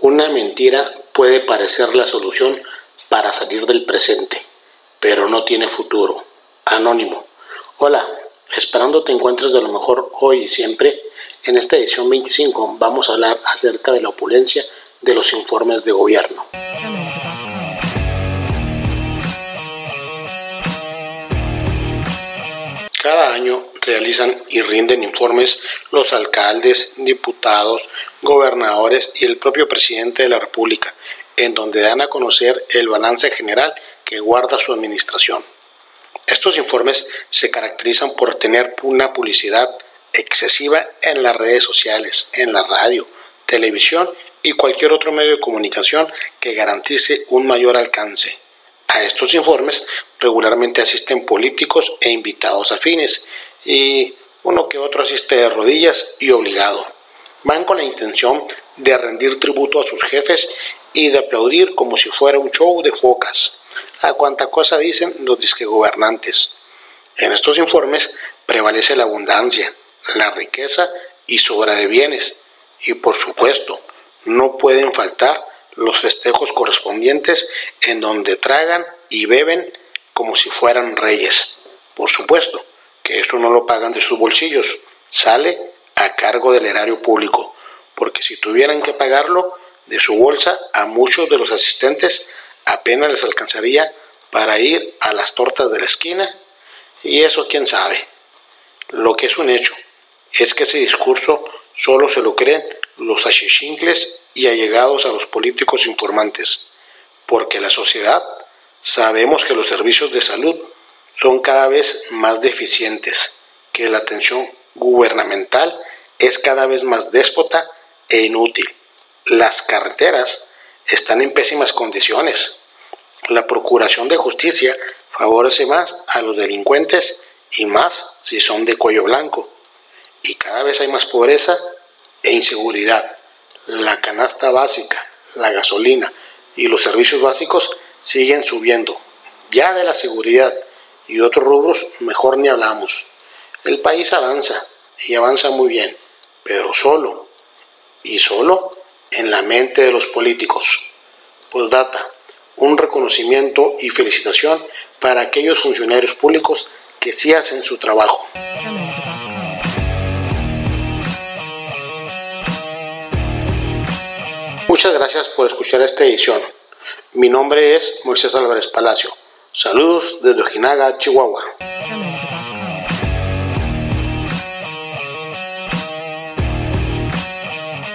Una mentira puede parecer la solución para salir del presente, pero no tiene futuro. Anónimo. Hola, esperando te encuentres de lo mejor hoy y siempre. En esta edición 25 vamos a hablar acerca de la opulencia de los informes de gobierno. Cada año realizan y rinden informes los alcaldes, diputados, gobernadores y el propio presidente de la República, en donde dan a conocer el balance general que guarda su administración. Estos informes se caracterizan por tener una publicidad excesiva en las redes sociales, en la radio, televisión y cualquier otro medio de comunicación que garantice un mayor alcance. A estos informes regularmente asisten políticos e invitados afines y uno que otro asiste de rodillas y obligado. Van con la intención de rendir tributo a sus jefes y de aplaudir como si fuera un show de focas, a cuanta cosa dicen los disque gobernantes. En estos informes prevalece la abundancia, la riqueza y sobra de bienes, y por supuesto, no pueden faltar los festejos correspondientes en donde tragan y beben como si fueran reyes. Por supuesto que eso no lo pagan de sus bolsillos, sale a cargo del erario público, porque si tuvieran que pagarlo de su bolsa, a muchos de los asistentes apenas les alcanzaría para ir a las tortas de la esquina, y eso quién sabe. Lo que es un hecho es que ese discurso solo se lo creen los achichincles y allegados a los políticos informantes, porque la sociedad sabemos que los servicios de salud son cada vez más deficientes, que la atención gubernamental es cada vez más déspota e inútil. Las carreteras están en pésimas condiciones. La Procuración de Justicia favorece más a los delincuentes y más si son de cuello blanco. Y cada vez hay más pobreza e inseguridad. La canasta básica, la gasolina y los servicios básicos siguen subiendo. Ya de la seguridad y otros rubros mejor ni hablamos. El país avanza y avanza muy bien, pero solo y solo en la mente de los políticos. Postdata, un reconocimiento y felicitación para aquellos funcionarios públicos que sí hacen su trabajo. Muchas gracias por escuchar esta edición. Mi nombre es Moisés Álvarez Palacio. Saludos desde Ojinaga, Chihuahua.